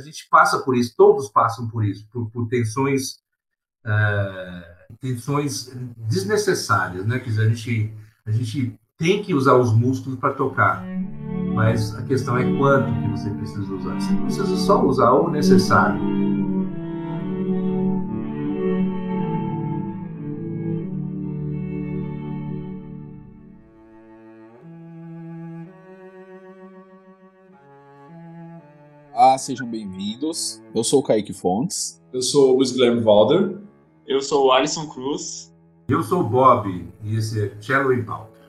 a gente passa por isso, todos passam por isso, por, por tensões, uh, tensões desnecessárias, né? Quer dizer, a gente, a gente tem que usar os músculos para tocar, mas a questão é quanto que você precisa usar. Você precisa só usar o necessário. Olá, sejam bem-vindos. Eu sou o Kaique Fontes. Eu sou o Luiz Guilherme Valder. Eu sou o Alisson Cruz. Eu sou o Bob e esse é Cello Pauta.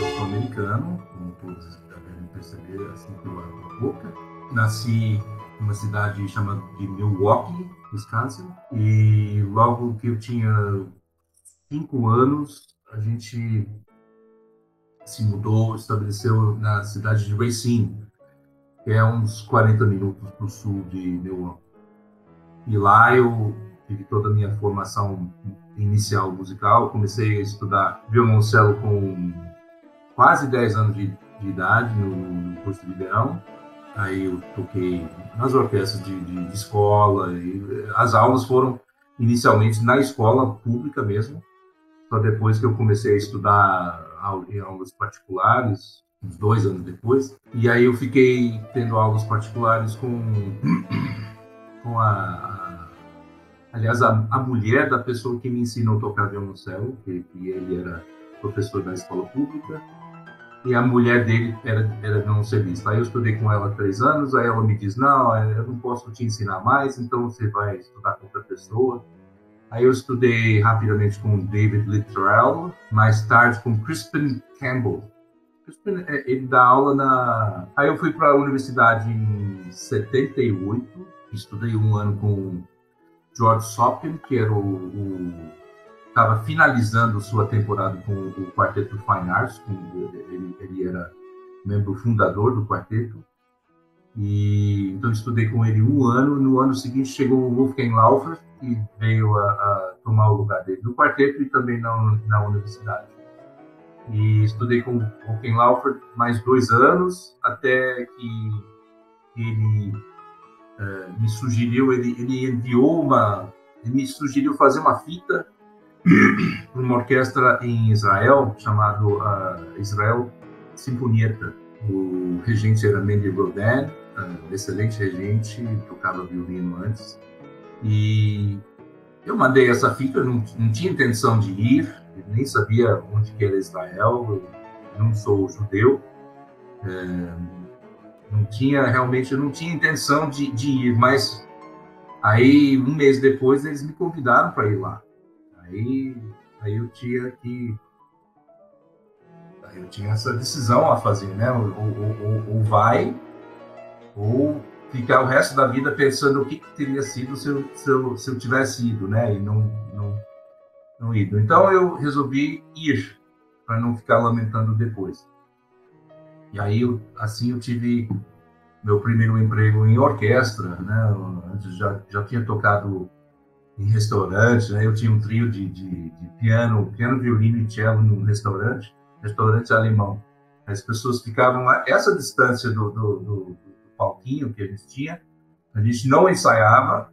Eu sou americano, como todos devem perceber assim pela boca. Nasci numa cidade chamada de Milwaukee, Wisconsin, e logo que eu tinha cinco anos, a gente se mudou, estabeleceu na cidade de Racine, que é uns 40 minutos para o sul de Milwaukee. E lá eu tive toda a minha formação inicial musical, comecei a estudar violoncelo com quase 10 anos de, de idade no, curso de verão. Aí eu toquei nas orquestras de, de, de escola, e as aulas foram inicialmente na escola pública mesmo, só depois que eu comecei a estudar em aulas particulares, uns dois anos depois. E aí eu fiquei tendo aulas particulares com, com a, a aliás, a, a, mulher da pessoa que me ensinou a tocar violoncelo, que, que ele era professor da escola pública, e a mulher dele era, era violoncelista. Aí eu estudei com ela três anos, aí ela me diz, não, eu não posso te ensinar mais, então você vai estudar com outra pessoa. Aí eu estudei rapidamente com David Littrell, mais tarde com Crispin Campbell, é, ele dá aula na. Aí eu fui para a universidade em 78, estudei um ano com George Sopkin, que era o. Estava finalizando sua temporada com o quarteto Fine Arts, ele, ele era membro fundador do quarteto. E então estudei com ele um ano. No ano seguinte chegou o Wolfgang Laufer, que veio a, a tomar o lugar dele no quarteto e também na, na universidade e estudei com o Ken Laufert mais dois anos, até que ele uh, me sugeriu, ele, ele enviou uma, ele me sugeriu fazer uma fita para uma orquestra em Israel, chamado uh, Israel Sinfonieta. O regente era Mendy Rodin, uh, excelente regente, tocava violino antes. E eu mandei essa fita, não, não tinha intenção de ir, nem sabia onde que era Israel, não sou judeu, é, não tinha realmente, não tinha intenção de, de, ir, mas aí um mês depois eles me convidaram para ir lá. Aí, aí eu tinha que eu tinha essa decisão a fazer, né? Ou, ou, ou, ou vai, ou ficar o resto da vida pensando o que, que teria sido se eu, se eu, se eu tivesse ido, né? E não, não, não ido. Então eu resolvi ir para não ficar lamentando depois. E aí assim eu tive meu primeiro emprego em orquestra, né? Antes já já tinha tocado em restaurante, né? Eu tinha um trio de, de, de piano, piano, violino e cello num restaurante, restaurante alemão. As pessoas ficavam a essa distância do, do, do, do palquinho que a gente tinha. A gente não ensaiava,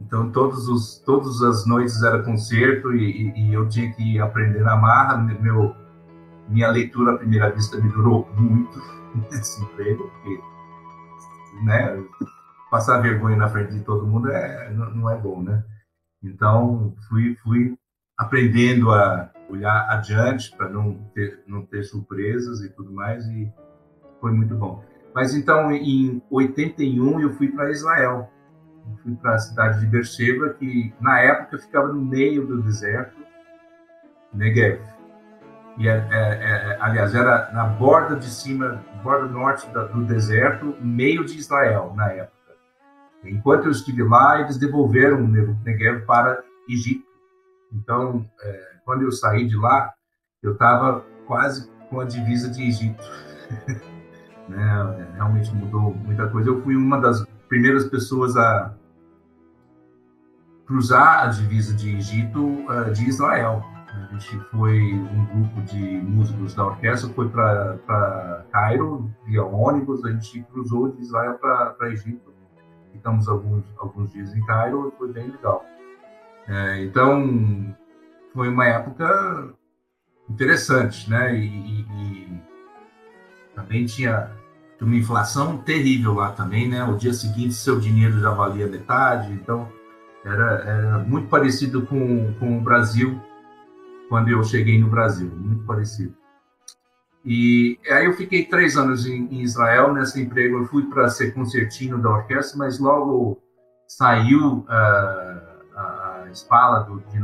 então, todos os, todas as noites era concerto e, e, e, eu tinha que aprender na marra. Meu, minha leitura à primeira vista me durou muito nesse emprego, porque né, passar vergonha na frente de todo mundo é, não, não é bom, né? Então, fui, fui aprendendo a olhar adiante para não ter, não ter surpresas e tudo mais, e foi muito bom. Mas então, em 81, eu fui para Israel fui para a cidade de Beersheba, que na época ficava no meio do deserto, Negev. E, é, é, é, aliás, era na borda de cima, borda norte do deserto, meio de Israel, na época. Enquanto eu estive lá, eles devolveram o Negev para Egito. Então, é, quando eu saí de lá, eu estava quase com a divisa de Egito. né? Realmente mudou muita coisa. Eu fui uma das primeiras pessoas a cruzar a divisa de Egito uh, de Israel. A gente foi, um grupo de músicos da orquestra foi para Cairo, via ônibus, a gente cruzou de Israel para Egito. Ficamos alguns, alguns dias em Cairo e foi bem legal. É, então, foi uma época interessante, né? E, e, e, também tinha uma inflação terrível lá também, né? O dia seguinte seu dinheiro já valia metade, então era, era muito parecido com, com o Brasil quando eu cheguei no Brasil, muito parecido. E aí eu fiquei três anos em, em Israel nesse emprego. Eu fui para ser concertino da orquestra, mas logo saiu uh, a espala do, de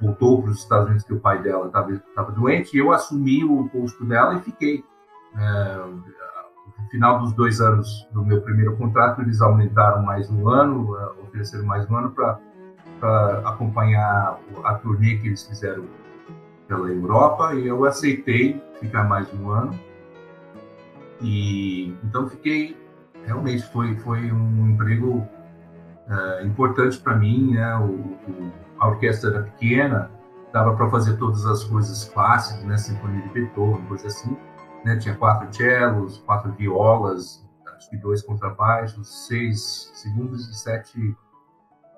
voltou para os Estados Unidos que o pai dela estava doente, e eu assumi o posto dela e fiquei. É, no final dos dois anos do meu primeiro contrato, eles aumentaram mais um ano, é, ofereceram mais um ano para acompanhar a turnê que eles fizeram pela Europa, e eu aceitei ficar mais um ano. E então fiquei, realmente foi, foi um emprego é, importante para mim, né? O, o, a orquestra era pequena, dava para fazer todas as coisas clássicas, né? Sinfonia de Beethoven, coisa assim. Né? Tinha quatro cellos, quatro violas, acho que dois contrabaixos, seis segundos e sete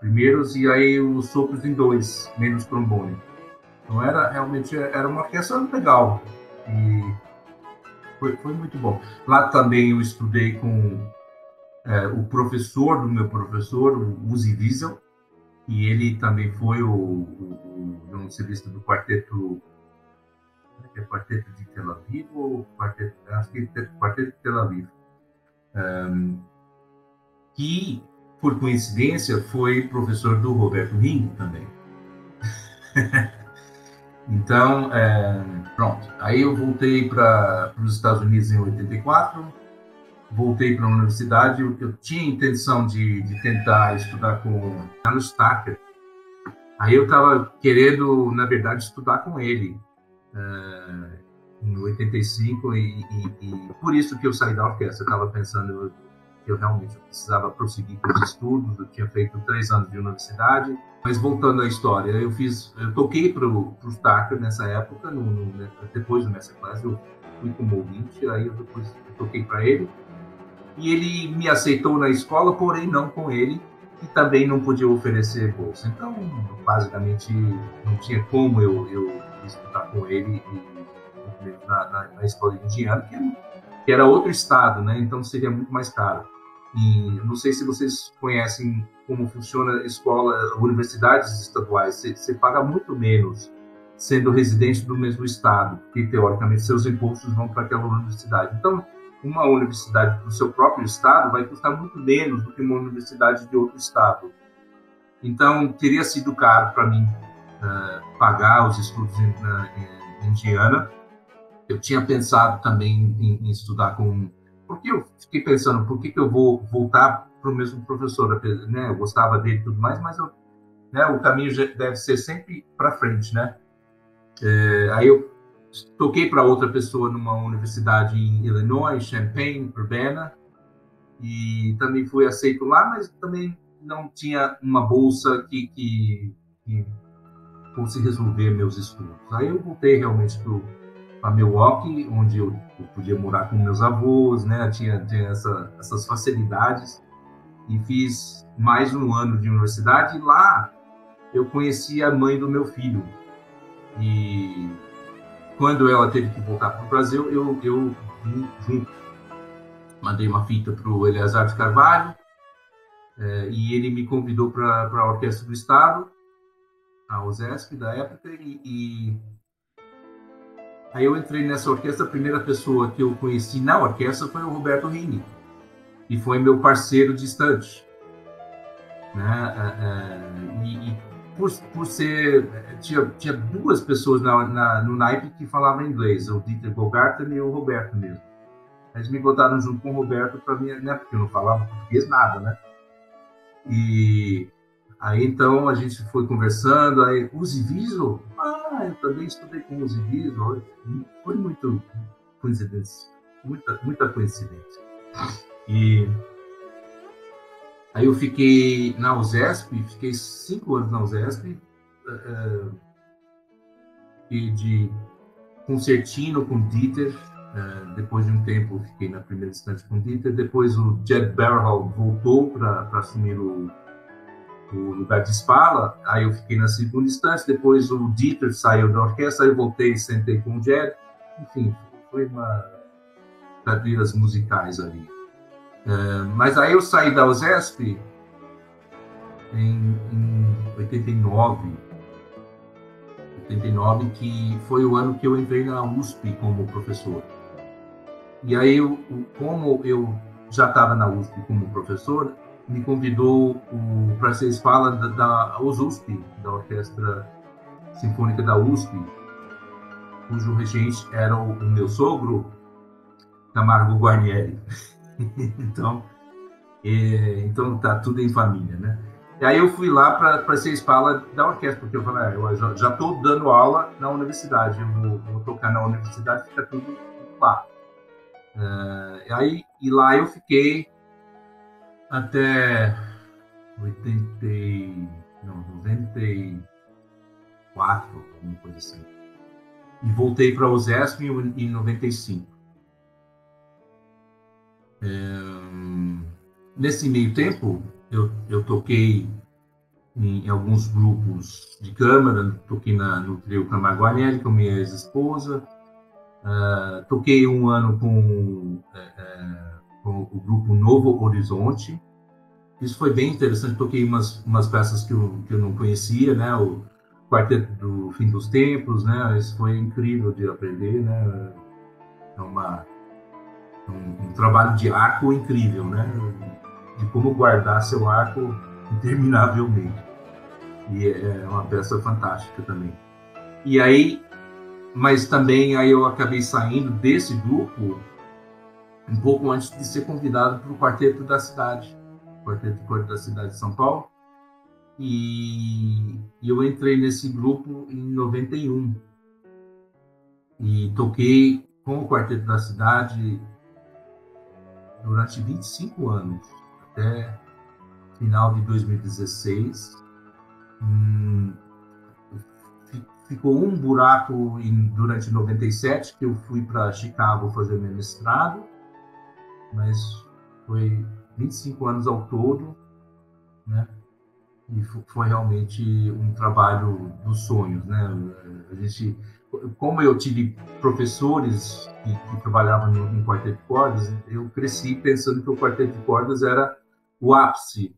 primeiros, e aí os sopros em dois, menos trombone. Então era realmente era uma orquestra legal e foi, foi muito bom. Lá também eu estudei com é, o professor do meu professor, o Uzi Wiesel, e ele também foi o, o, o violoncelista do quarteto é, é quarteto de Tel Aviv ou quarteto, acho que é quarteto de Tel Aviv, um, que por coincidência foi professor do Roberto Ring também. então, é, pronto. Aí eu voltei para os Estados Unidos em 84 voltei para a universidade, eu, eu tinha intenção de, de, tentar estudar com Carlos Tucker. Aí eu estava querendo, na verdade, estudar com ele uh, em 85 e, e, e, por isso que eu saí da orquestra. Eu estava pensando que eu realmente precisava prosseguir com os estudos. Eu tinha feito três anos de universidade, mas voltando à história, eu fiz, eu toquei para o Tucker nessa época, no, no, depois do Masterclass, eu fui como ouvinte, aí eu depois toquei para ele e ele me aceitou na escola, porém não com ele, e também não podia oferecer bolsa. Então, basicamente, não tinha como eu, eu estudar com ele na, na, na escola indiana, que, que era outro estado, né? Então seria muito mais caro. E não sei se vocês conhecem como funciona escola, universidades estaduais. Você, paga muito menos sendo residente do mesmo estado, porque teoricamente seus impostos vão para aquela universidade. Então, uma universidade do seu próprio estado vai custar muito menos do que uma universidade de outro estado. Então, teria sido caro para mim uh, pagar os estudos em, em, Indiana. Eu tinha pensado também em, em, estudar com. Porque eu fiquei pensando, por que, que eu vou voltar para o mesmo professor? Né? Eu gostava dele e tudo mais, mas eu, né, o caminho deve ser sempre para frente, né? É, aí eu toquei para outra pessoa numa universidade em Illinois, Champaign, Urbana, e também fui aceito lá, mas também não tinha uma bolsa que, que, que fosse resolver meus estudos. Aí eu voltei realmente para Milwaukee, onde eu, eu, podia morar com meus avós, né? Tinha, tinha essa, essas facilidades e fiz mais um ano de universidade. E lá eu conheci a mãe do meu filho e quando ela teve que voltar para o Brasil, eu, eu vim junto. Mandei uma fita para o Eleazar de Carvalho, é, e ele me convidou para a Orquestra do Estado, a OSESP da época, e, e, aí eu entrei nessa orquestra. A primeira pessoa que eu conheci na orquestra foi o Roberto Rini, e foi meu parceiro de estante. Né? É, é, e, e por, por ser. Tinha, tinha duas pessoas na, na, no naipe que falavam inglês, o Dieter Bogarten e o Roberto mesmo. Eles me botaram junto com o Roberto para mim, né? Porque eu não falava português nada, né? E aí então a gente foi conversando, aí Uzi Viso, ah, eu também estudei com Uzi Viso, foi muito coincidência, muita, muita coincidência. E Aí eu fiquei na USESP, fiquei cinco anos na USESP, uh, de concertino com Dieter. Uh, depois de um tempo, fiquei na primeira instância com Dieter. Depois o Jed Barrowhall voltou para assumir o, o, lugar de Spala. Aí eu fiquei na segunda instância. Depois o Dieter saiu da orquestra. Aí eu voltei sentei com o Jed. Enfim, foi uma cadeiras musicais ali. Uh, mas aí eu saí da USESP em, em 89, 89, que foi o ano que eu entrei na USP como professor. E aí, eu, como eu já estava na USP como professor, me convidou para ser escola da, da USP, da Orquestra Sinfônica da USP, cujo regente era o, o meu sogro, Camargo Guarnieri. então, é, então tá tudo em família, né? E aí eu fui lá para ser espala da orquestra, porque eu falei, ah, eu já estou dando aula na universidade, eu vou, vou, tocar na universidade, fica tudo lá. Uh, e aí, e lá eu fiquei até 80, não, 94, alguma coisa assim. E voltei para o ZESP em, em 95. É, nesse meio tempo, eu, eu toquei em, alguns grupos de câmara, toquei na, no trio Camaguarelli com minha ex-esposa, uh, toquei um ano com, uh, com, o grupo Novo Horizonte, isso foi bem interessante, toquei umas, umas peças que eu, que eu não conhecia, né, o Quarteto do Fim dos Tempos, né, isso foi incrível de aprender, né, é uma, um, um trabalho de arco incrível, né, de como guardar seu arco interminavelmente. E é uma peça fantástica também. E aí, mas também aí eu acabei saindo desse grupo um pouco antes de ser convidado para o quarteto da cidade, quarteto de cor da cidade de São Paulo. E, e eu entrei nesse grupo em 91 e toquei com o quarteto da cidade durante 25 anos até final de 2016. Hum, ficou um buraco em, durante 97 que eu fui para Chicago fazer meu mestrado, mas foi 25 anos ao todo, né? E foi realmente um trabalho dos sonhos, né? A gente, como eu tive professores que, que trabalhavam no, em quarteto de cordas, eu cresci pensando que o quarteto de cordas era o ápice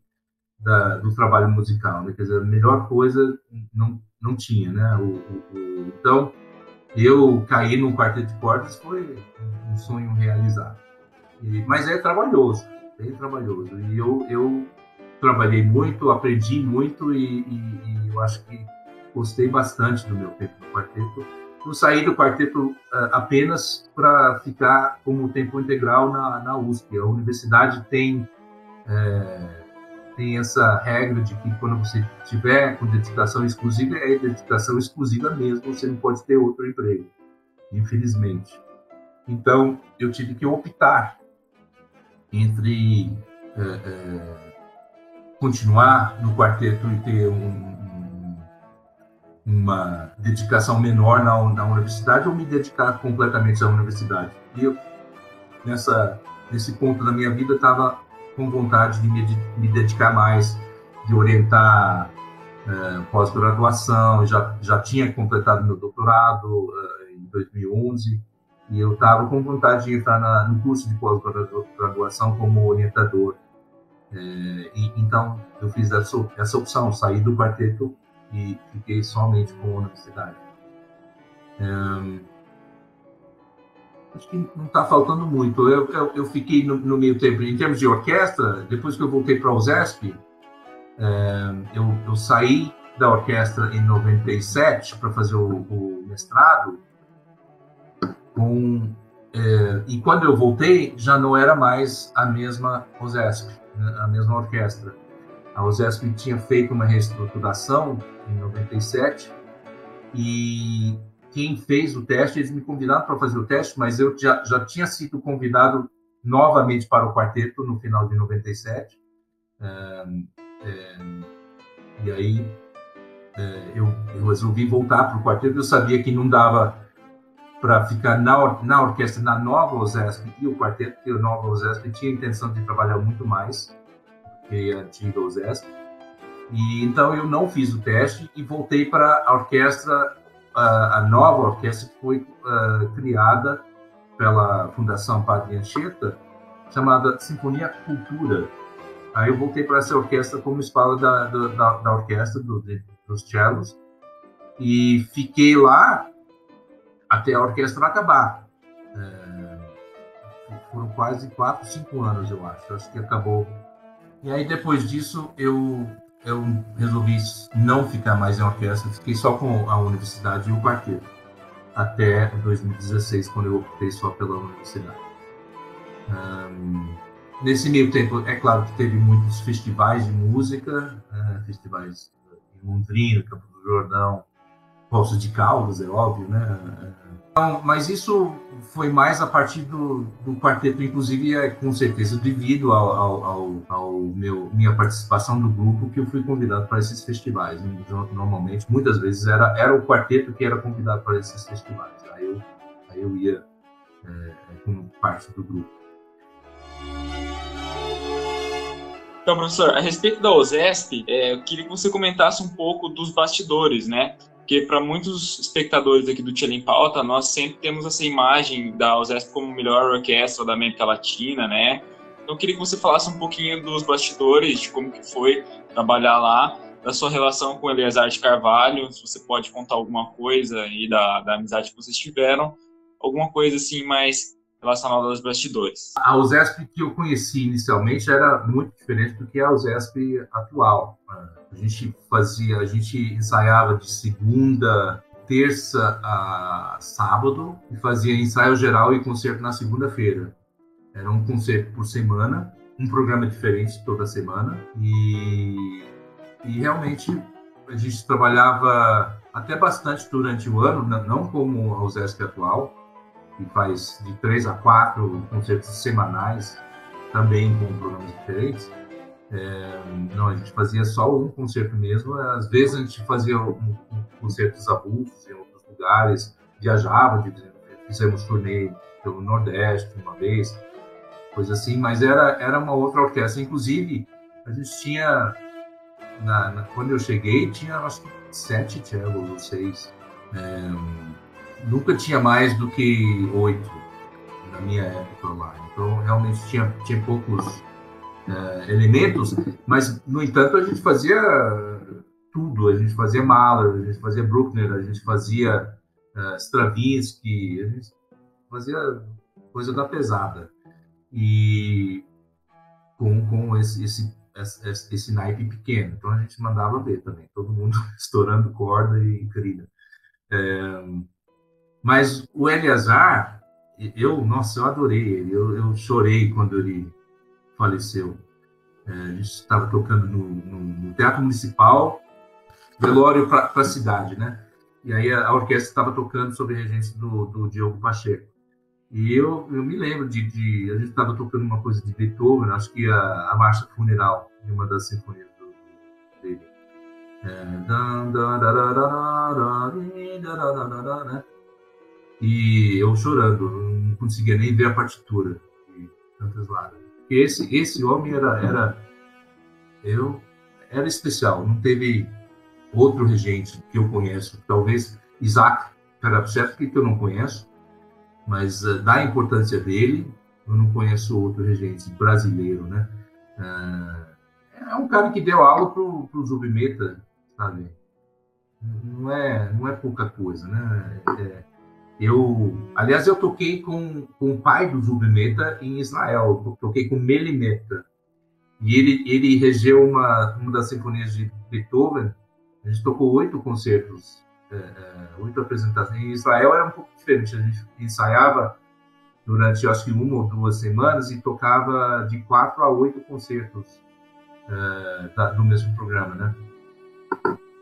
da, do trabalho musical, né? Quer dizer, a melhor coisa não, não tinha, né? O, o, o, então, eu cair num quarteto de cordas foi um sonho realizado. E, mas é trabalhoso, bem trabalhoso. E eu, eu trabalhei muito, aprendi muito e, e, e eu acho que gostei bastante do meu tempo no quarteto. Não saí do quarteto uh, apenas para ficar como tempo integral na, na USP. A universidade tem é, tem essa regra de que quando você tiver com dedicação exclusiva, é dedicação exclusiva mesmo, você não pode ter outro emprego, infelizmente. Então, eu tive que optar entre é, é, continuar no quarteto e ter um, um, uma dedicação menor na, na universidade ou me dedicar completamente à universidade. E eu, nessa, nesse ponto da minha vida, estava com vontade de me, me dedicar mais, de orientar uh, pós-graduação, já, já tinha completado meu doutorado uh, em 2011, e eu estava com vontade de entrar na, no curso de pós-graduação como orientador. Uh, e, então, eu fiz essa, essa opção, saí do quarteto e fiquei somente com a universidade. Um, acho que não está faltando muito. Eu, eu, eu fiquei no, no, meio tempo, em termos de orquestra, depois que eu voltei para a USESP, é, eu, eu, saí da orquestra em 97 para fazer o, o mestrado, é, e quando eu voltei, já não era mais a mesma USESP, né, a mesma orquestra. A USESP tinha feito uma reestruturação em 97 e quem fez o teste, eles me convidaram para fazer o teste, mas eu já, já tinha sido convidado novamente para o quarteto no final de 97. É, é, e aí é, eu, eu, resolvi voltar para o quarteto. Eu sabia que não dava para ficar na, na orquestra, na nova OSESP e o quarteto, porque a nova OSESP tinha a intenção de trabalhar muito mais que a antiga OSESP. E, então eu não fiz o teste e voltei para a orquestra, a, a, nova orquestra que foi uh, criada pela Fundação Padre Anchieta, chamada Sinfonia Cultura. Aí eu voltei para essa orquestra como espalha da, da, da, orquestra, do, de, dos cellos, e fiquei lá até a orquestra acabar. É, foram quase quatro, cinco anos, eu acho. Acho que acabou. E aí, depois disso, eu, eu resolvi não ficar mais em orquestra, fiquei só com a universidade e o quarteto, até 2016, quando eu optei só pela universidade. Nesse meio tempo, é claro que teve muitos festivais de música, uh, festivais em Londrina, Campo do Jordão, Poços de Caldas, é óbvio, né? Então, mas isso foi mais a partir do, do quarteto, inclusive, é, com certeza, devido ao, ao, ao, ao, meu minha participação no grupo, que eu fui convidado para esses festivais. Normalmente, muitas vezes, era, era o quarteto que era convidado para esses festivais. Aí eu, aí eu ia é, como parte do grupo. Então, professor, a respeito da OSESP, é, eu queria que você comentasse um pouco dos bastidores, né? Porque para muitos espectadores aqui do Tchela em Pauta, nós sempre temos essa imagem da OSESP como melhor orquestra da América Latina, né? Então, eu queria que você falasse um pouquinho dos bastidores, de como que foi trabalhar lá, da sua relação com Eleazar de Carvalho, se você pode contar alguma coisa aí da, da amizade que vocês tiveram, alguma coisa assim mais relacionada aos bastidores. A USESP que eu conheci inicialmente era muito diferente do que a USESP atual. A gente fazia, a gente ensaiava de segunda, terça a sábado e fazia ensaio geral e concerto na segunda-feira. Era um concerto por semana, um programa diferente toda semana e, e realmente a gente trabalhava até bastante durante o ano, não como a USESP atual, que faz de três a quatro concertos semanais, também com programas diferentes. É, não, a gente fazia só um concerto mesmo. Às vezes a gente fazia um, um concertos avulsos em outros lugares, viajava, fizemos turnê pelo Nordeste uma vez, coisa assim, mas era, era uma outra orquestra. Inclusive, a gente tinha, na, na, quando eu cheguei, tinha acho que sete cellos ou seis. É, nunca tinha mais do que oito na minha época lá. Então, realmente tinha, tinha poucos é, elementos, mas, no entanto, a gente fazia tudo. A gente fazia Mahler, a gente fazia Bruckner, a gente fazia uh, Stravinsky, a gente fazia coisa da pesada. E com, com esse, esse, esse, esse naipe pequeno. Então, a gente mandava ver também, todo mundo estourando corda e crina. É, mas o Eleazar, eu, nossa, eu adorei ele. Eu, eu chorei quando ele faleceu. É, a gente estava tocando no, no, no, Teatro Municipal, velório para a cidade, né? E aí a, a orquestra estava tocando sob a regência do, do Diogo Pacheco. E eu, eu me lembro de, de a gente estava tocando uma coisa de Beethoven, acho que a, a marcha funeral de uma das sinfonias do, dele. É, né? E eu chorando, não conseguia nem ver a partitura de tantas lágrimas. Esse, esse homem era, era, eu, era especial, não teve outro regente que eu conheço. Talvez Isaac Karabchevsky, que eu não conheço, mas uh, da importância dele, eu não conheço outro regente brasileiro, né? Uh, é um cara que deu aula pro, pro Zubimeta, sabe? Não é, não é pouca coisa, né? É, eu, aliás, eu toquei com, com o pai do Zubimeta em Israel, toquei com Melimeta. E ele, ele regeu uma, uma das sinfonias de Beethoven. A gente tocou oito concertos, é, é, oito apresentações. Em Israel era um pouco diferente. A gente ensaiava durante, acho que uma ou duas semanas e tocava de quatro a oito concertos é, da, do mesmo programa, né?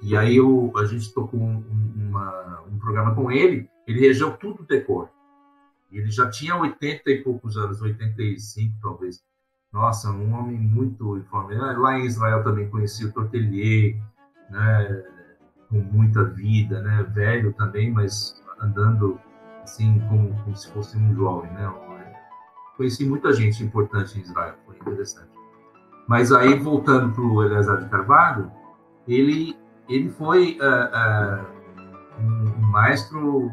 E aí eu, a gente tocou um, uma, um programa com ele ele regeu tudo decor. Ele já tinha 80 e poucos anos, 85 talvez. Nossa, um homem muito informe. Ah, lá em Israel também conheci o Tortelier, né? com muita vida, né? Velho também, mas andando assim como, como se fosse um jovem, né? Conheci muita gente importante em Israel, foi interessante. Mas aí voltando para o Eleazar de Carvalho, ele ele foi uh, uh, um, maestro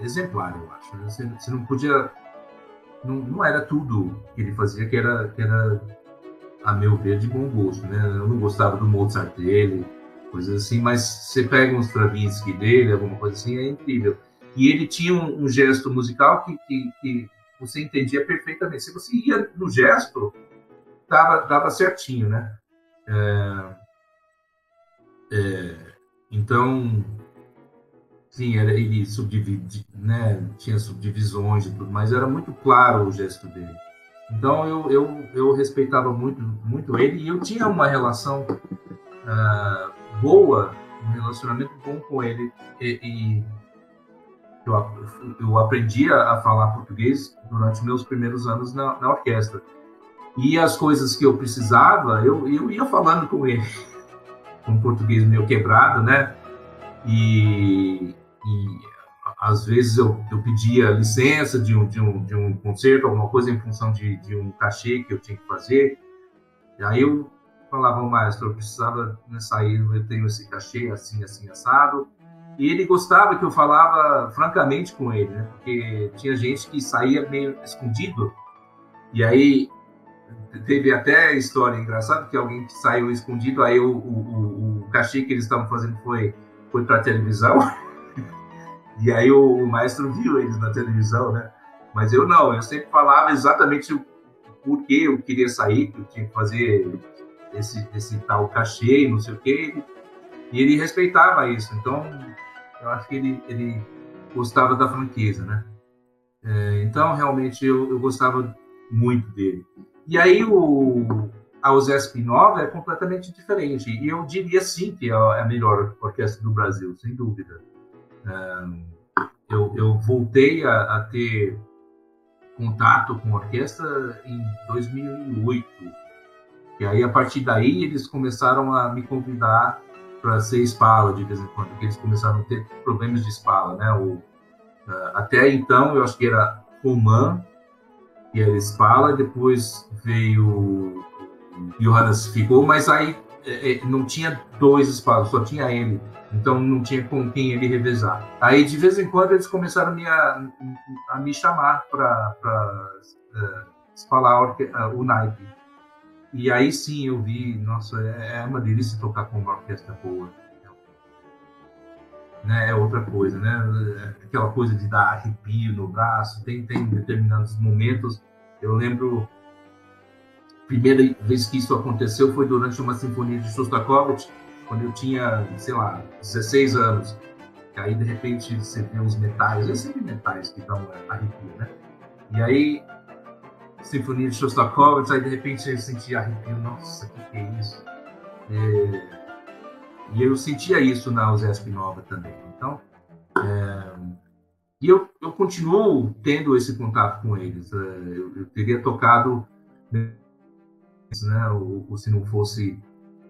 exemplar, eu acho. Né? Você, você não podia não, não, era tudo que ele fazia que era que era a meu ver de bom gosto, né? Eu não gostava do Mozart dele, coisas assim, mas você pega um Stravinsky dele, alguma coisa assim, é incrível. E ele tinha um, um gesto musical que, que, que, você entendia perfeitamente. Se você ia no gesto, tava, tava certinho, né? É, é, então, sim, era, ele subdivide, né? Tinha subdivisões e tudo, mas era muito claro o gesto dele. Então eu, eu, eu respeitava muito, muito ele e eu tinha uma relação uh, boa, um relacionamento bom com ele. E, e eu, eu aprendi a, falar português durante meus primeiros anos na, na, orquestra. E as coisas que eu precisava, eu, eu ia falando com ele, com português meio quebrado, né? E, e às vezes eu, eu pedia licença de um, de, um, de um concerto, alguma coisa em função de, de um cachê que eu tinha que fazer. E aí eu falava, maestro, eu precisava né, sair, eu tenho esse cachê assim, assim, assado. E ele gostava que eu falava francamente com ele, né? Porque tinha gente que saía meio escondido. E aí teve até história engraçada que alguém que saiu escondido, aí o, o, o cachê que eles estavam fazendo foi, foi para televisão. e aí o, o, maestro viu eles na televisão, né? Mas eu não, eu sempre falava exatamente o porquê eu queria sair, que eu tinha que fazer esse, esse tal cachê, não sei o quê. E ele respeitava isso. Então, eu acho que ele, ele gostava da franqueza, né? É, então, realmente, eu, eu gostava muito dele. E aí, o, a USESP Nova é completamente diferente. E eu diria, sim, que é a melhor orquestra do Brasil, sem dúvida. Eu, eu voltei a, a ter contato com a orquestra em 2008 e aí, a partir daí, eles começaram a me convidar para ser espala de vez em quando, porque eles começaram a ter problemas de espala, né? O, uh, até então, eu acho que era Roman, e era espala, depois veio Johannes ficou, mas aí não tinha dois espalas, só tinha ele. Então não tinha com quem ele revezar. Aí de vez em quando eles começaram a me, a, a me chamar para uh, espalar o naipe. E aí sim eu vi, nossa, é, é uma delícia tocar com uma orquestra boa. Né, é outra coisa, né? Aquela coisa de dar arrepio no braço, tem, tem determinados momentos. Eu lembro, primeira vez que isso aconteceu foi durante uma sinfonia de Shostakovich, quando eu tinha, sei lá, 16 anos. E aí, de repente, você vê os metais, é sempre metais que dão arrepio, né? E aí, Sinfonia de Shostakovich, aí de repente eu sentia arrepio, nossa, o que, que, é isso? É, e eu sentia isso na USESP Nova também. Então, é, e eu, eu continuo tendo esse contato com eles. É, eu, eu, teria tocado né, ou, ou se não fosse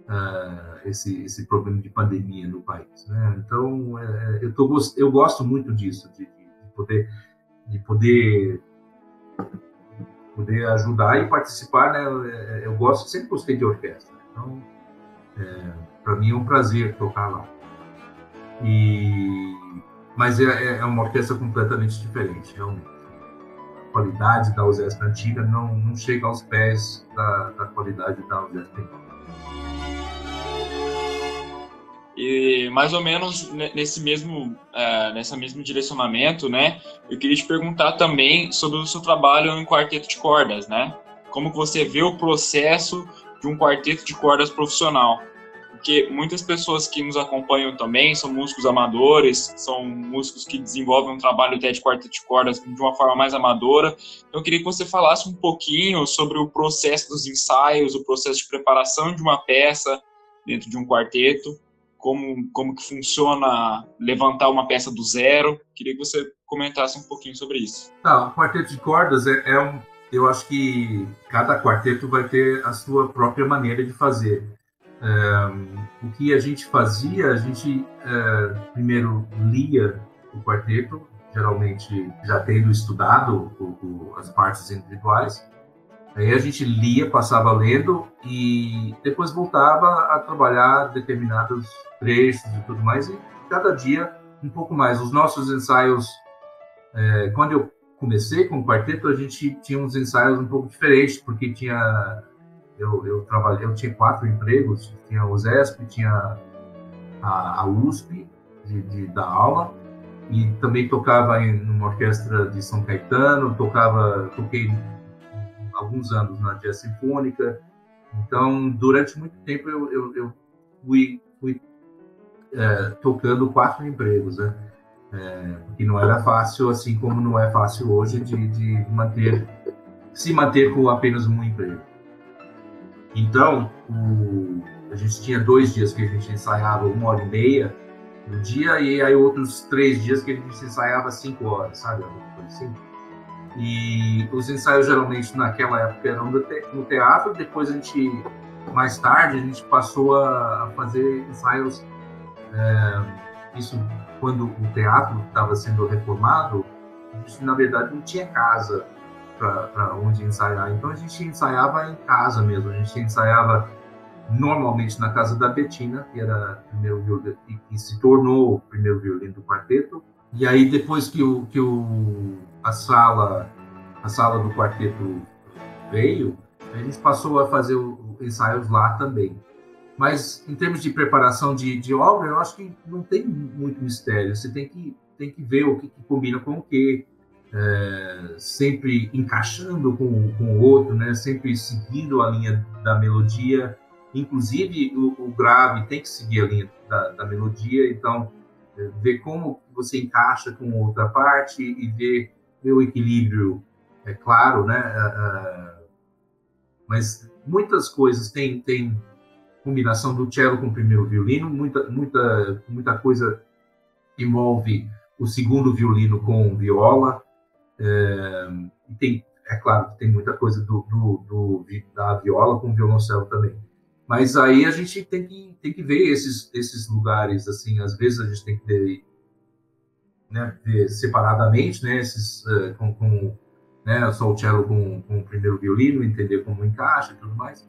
uh, esse, esse problema de pandemia no país. Né? Então, é, eu, tô, eu gosto muito disso, de, de poder, de poder poder ajudar e participar, né? Eu é, gosto, sempre gostei de orquestra, então é, para mim é um prazer tocar lá. E mas é, é, é uma orquestra completamente diferente, realmente. Qualidade da USESP antiga não, não chega aos pés da, da qualidade da USESP nova. E mais ou menos nesse mesmo, uh, nessa mesmo direcionamento, né? Eu queria te perguntar também sobre o seu trabalho em quarteto de cordas, né? Como você vê o processo de um quarteto de cordas profissional? Porque muitas pessoas que nos acompanham também são músicos amadores, são músicos que desenvolvem um trabalho até de quarteto de cordas de uma forma mais amadora. Então, eu queria que você falasse um pouquinho sobre o processo dos ensaios, o processo de preparação de uma peça dentro de um quarteto como, como que funciona levantar uma peça do zero. Queria que você comentasse um pouquinho sobre isso. Tá, o quarteto de cordas é, é um. Eu acho que cada quarteto vai ter a sua própria maneira de fazer. O que a gente fazia, a gente é, primeiro lia o quarteto, geralmente já tendo estudado o, o, as partes individuais. Aí a gente lia, passava lendo e depois voltava a trabalhar determinados trechos e tudo mais. E cada dia um pouco mais. Os nossos ensaios, é, quando eu comecei com o quarteto, a gente tinha uns ensaios um pouco diferentes, porque tinha eu, eu trabalhei, eu tinha quatro empregos, tinha o ZESP, tinha a, a USP de, de, da aula e também tocava em uma orquestra de São Caetano, tocava, toquei alguns anos na jazz sinfônica. Então, durante muito tempo eu, eu, eu fui, fui é, tocando quatro empregos, né? É, porque não era fácil, assim como não é fácil hoje de, de manter se manter com apenas um emprego. Então, o, a gente tinha dois dias que a gente ensaiava uma hora e meia no dia, e aí outros três dias que a gente ensaiava cinco horas, sabe? Assim. E os ensaios geralmente naquela época eram no teatro, depois a gente, mais tarde, a gente passou a fazer ensaios. É, isso quando o teatro estava sendo reformado, gente, na verdade, não tinha casa para onde ensaiar. Então a gente ensaiava em casa mesmo. A gente ensaiava normalmente na casa da Betina, que era primeiro violino, que, se tornou o primeiro violino do quarteto. E aí depois que o que o a sala a sala do quarteto veio, a gente passou a fazer os ensaios lá também. Mas em termos de preparação de, de obra, eu acho que não tem muito mistério. Você tem que tem que ver o que, que combina com o que, é, sempre encaixando com, com o outro, né? sempre seguindo a linha da melodia. Inclusive, o, o grave tem que seguir a linha da, da melodia, então, é, ver como você encaixa com outra parte e ver, o equilíbrio, é claro, né? É, é mas muitas coisas tem, tem combinação do cello com o primeiro violino, muita, muita, muita coisa envolve o segundo violino com viola, é, tem, é claro que tem muita coisa do, do, do, da viola com violoncelo também. Mas aí a gente tem que, tem que ver esses, esses lugares, assim, às vezes a gente tem que ver, né, ver separadamente, né, esses, uh, com, com né, só o cello com, com o primeiro violino, entender como encaixa e tudo mais.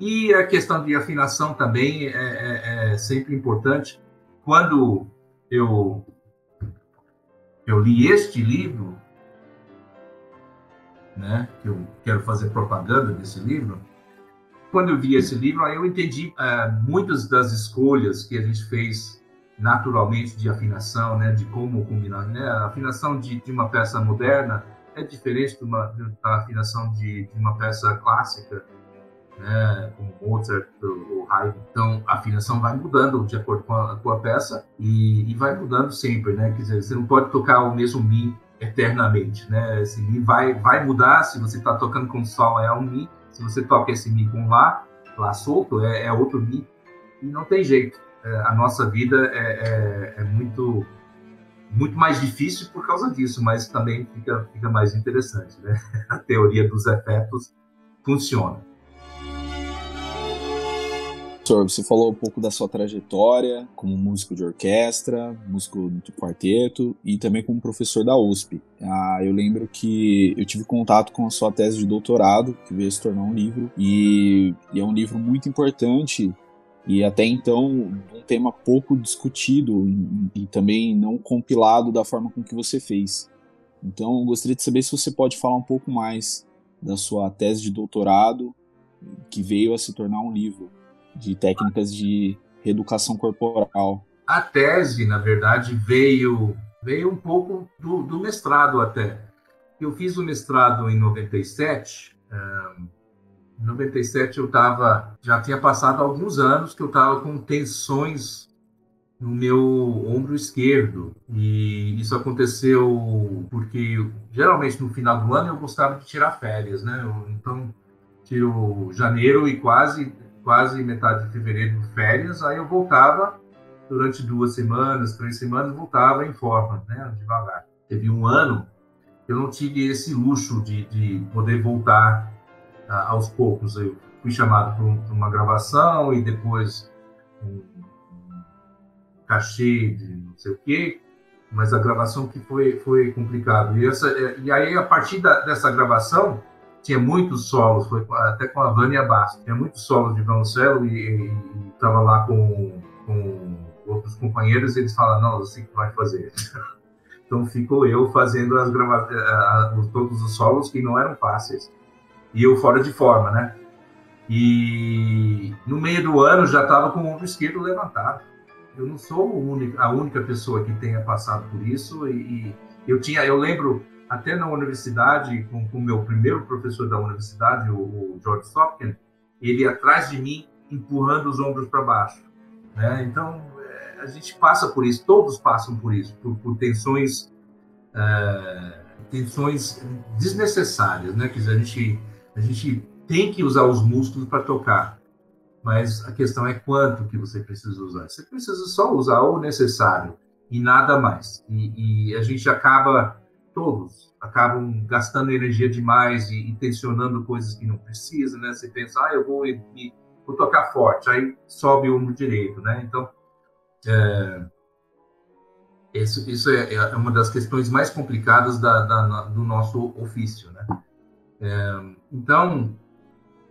E a questão de afinação também é, é, é sempre importante. Quando eu, eu li este livro, né, que eu quero fazer propaganda desse livro, quando eu vi esse livro, aí eu entendi uh, muitas das escolhas que a gente fez naturalmente de afinação, né, de como combinar. Né? A afinação de, de uma peça moderna é diferente de uma, da afinação de, de uma peça clássica, né, como Mozart ou Haydn. Então, a afinação vai mudando de acordo com a, com a peça e, e, vai mudando sempre, né? Quer dizer, você não pode tocar o mesmo Mi eternamente, né? Esse Mi vai, vai mudar, se você está tocando com Sol é um Mi, se você toca esse Mi com Lá, Lá solto é, é outro Mi, e não tem jeito. É, a nossa vida é, é, é, muito muito mais difícil por causa disso, mas também fica, fica mais interessante, né? A teoria dos efeitos funciona. Professor, você falou um pouco da sua trajetória como músico de orquestra, músico de quarteto e também como professor da USP. Ah, eu lembro que eu tive contato com a sua tese de doutorado, que veio se tornar um livro, e, e é um livro muito importante e até então um tema pouco discutido e, e, também não compilado da forma com que você fez. Então, eu gostaria de saber se você pode falar um pouco mais da sua tese de doutorado que veio a se tornar um livro de técnicas de reeducação corporal. A tese, na verdade, veio veio um pouco do, do mestrado até. Eu fiz o mestrado em 97. Um, em 97 eu estava, já tinha passado alguns anos que eu estava com tensões no meu ombro esquerdo. E isso aconteceu porque geralmente no final do ano eu gostava de tirar férias, né? Eu, então tiro janeiro e quase quase metade de fevereiro férias, aí eu voltava durante duas semanas, três semanas, voltava em forma, né, devagar. Teve um ano eu não tive esse luxo de, de poder voltar uh, aos poucos. Eu fui chamado para uma gravação e depois um, um cachê de não sei o quê, mas a gravação que foi foi complicado. E, essa, e aí, a partir da, dessa gravação, tinha muitos solos, foi até com a Vânia Bastos, tinha muitos solos de violoncelo e estava lá com, com outros companheiros e eles falaram, não, assim que vai fazer. então ficou eu fazendo as grava todos os solos que não eram fáceis. E eu fora de forma, né? E no meio do ano já estava com o ombro esquerdo levantado. Eu não sou a única pessoa que tenha passado por isso e, e eu tinha, eu lembro até na universidade, com o meu primeiro professor da universidade, o, o George Sopkin, ele atrás de mim empurrando os ombros para baixo. Né? Então, é, a gente passa por isso, todos passam por isso, por, por tensões, é, tensões desnecessárias. Né? Quer dizer, a gente, a gente tem que usar os músculos para tocar, mas a questão é quanto que você precisa usar. Você precisa só usar o necessário e nada mais. E, e a gente acaba todos acabam gastando energia demais e, tensionando coisas que não precisa, né? Você pensa, ah, eu vou, vou tocar forte, aí sobe o ombro direito, né? Então, é, isso, isso é, é, uma das questões mais complicadas da, da, do nosso ofício, né? É, então,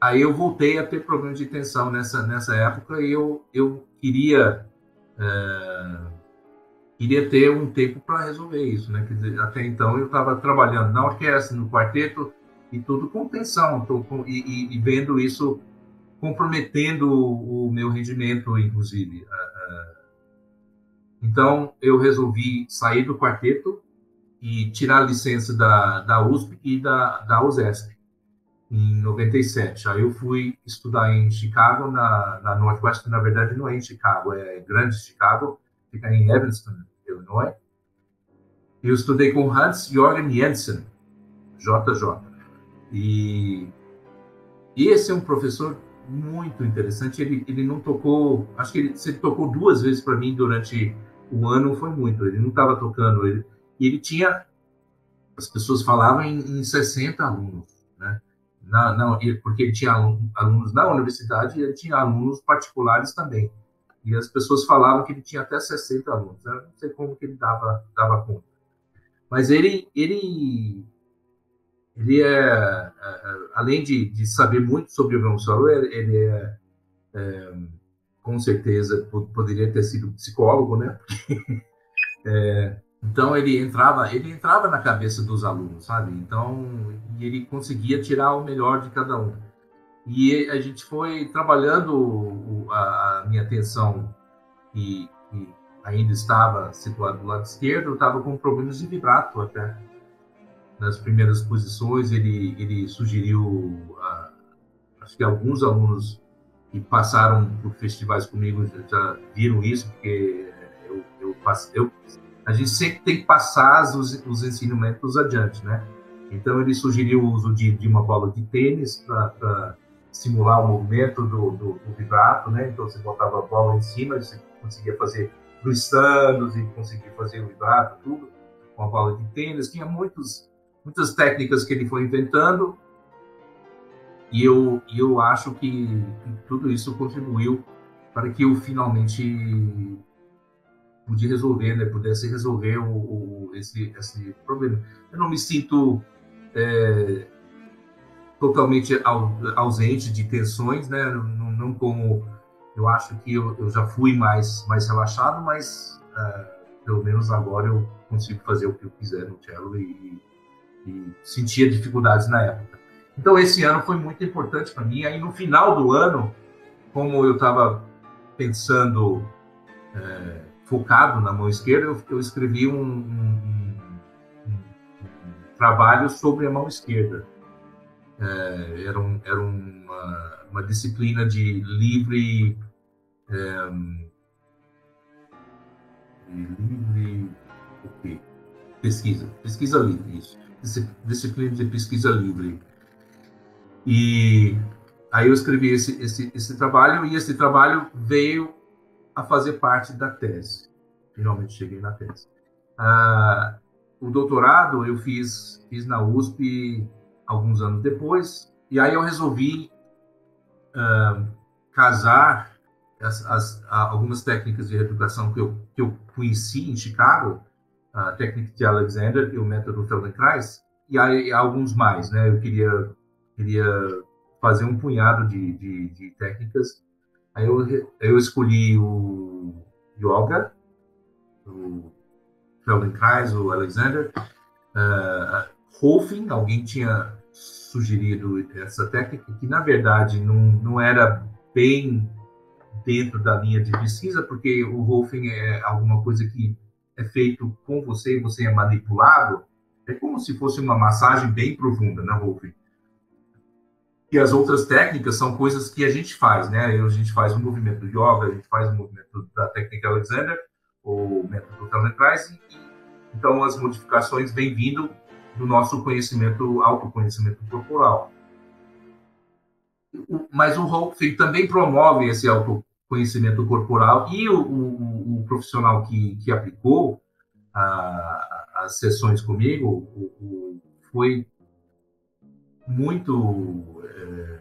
aí eu voltei a ter problemas de tensão nessa, nessa época e eu, eu queria é, queria ter um tempo para resolver isso, né? Quer dizer, até então eu estava trabalhando na orquestra, no quarteto e tudo com tensão, com, e, e, vendo isso comprometendo o, meu rendimento, inclusive. Então eu resolvi sair do quarteto e tirar a licença da, da USP e da, da USESP em 97. Aí eu fui estudar em Chicago, na, na Northwestern, na verdade não é em Chicago, é Grande Chicago, fica em Evanston, Illinois. Eu estudei com Hans Jorgen Jensen, JJ. E, e esse é um professor muito interessante. Ele, ele não tocou, acho que ele, se ele tocou duas vezes para mim durante o ano, foi muito. Ele não estava tocando. Ele, ele tinha, as pessoas falavam em, em 60 alunos, né? Na, na, porque ele tinha alunos na universidade e ele tinha alunos particulares também. E as pessoas falavam que ele tinha até 60 alunos. Eu não sei como que ele dava, dava conta. Mas ele, ele, ele é, é, é além de, de saber muito sobre o violoncelo, ele é, é, com certeza, poderia ter sido psicólogo, né? é, então ele entrava, ele entrava na cabeça dos alunos, sabe? Então, ele conseguia tirar o melhor de cada um. E a gente foi trabalhando a, minha atenção, que, que, ainda estava situada do lado esquerdo, estava com problemas de vibrato até. Nas primeiras posições, ele, ele sugeriu, acho que alguns alunos que passaram por festivais comigo já viram isso, porque eu, eu, eu a gente sempre tem que passar os, os ensinamentos adiante, né? Então, ele sugeriu o uso de, de uma bola de tênis para simular o movimento do, do, do, vibrato, né? Então você botava a bola em cima, você conseguia fazer cruçados e conseguia fazer o vibrato, tudo com a bola de tênis. Tinha muitos, muitas técnicas que ele foi inventando e eu, eu acho que, que tudo isso contribuiu para que eu finalmente pude resolver, né? Pudesse resolver o, o esse, esse problema. Eu não me sinto é, totalmente ausente de tensões, né? Não, não como eu acho que eu, eu, já fui mais mais relaxado, mas uh, pelo menos agora eu consigo fazer o que eu quiser no cello e, e sentia dificuldades na época. Então esse ano foi muito importante para mim. Aí no final do ano, como eu estava pensando é, focado na mão esquerda, eu, eu escrevi um, um, um, um, trabalho sobre a mão esquerda é, era, um, era uma, uma, disciplina de livre, é, livre okay. pesquisa, pesquisa livre, isso, disciplina de pesquisa livre. E aí eu escrevi esse, esse, esse trabalho e esse trabalho veio a fazer parte da tese. Finalmente cheguei na tese. Ah, o doutorado eu fiz, fiz na USP alguns anos depois, e aí eu resolvi uh, casar as, as, algumas técnicas de reeducação que eu, que eu conheci em Chicago, a técnica de Alexander e o método Feldenkrais, e aí alguns mais, né? Eu queria, queria fazer um punhado de, de, de técnicas. Aí eu, eu escolhi o yoga, o Feldenkrais, o Alexander, uh, Hofing, alguém tinha sugerido essa técnica, que na verdade não, não era bem dentro da linha de pesquisa, porque o Hofing é alguma coisa que é feito com você e você é manipulado. É como se fosse uma massagem bem profunda, né, Hofing? E as outras técnicas são coisas que a gente faz, né? A gente faz o movimento do yoga, a gente faz o movimento da técnica Alexander, o método Feldenkrais, então as modificações vêm vindo do nosso conhecimento, autoconhecimento corporal. Mas o Hopfield também promove esse autoconhecimento corporal e o, o, o profissional que, que aplicou a, as sessões comigo o, foi muito é,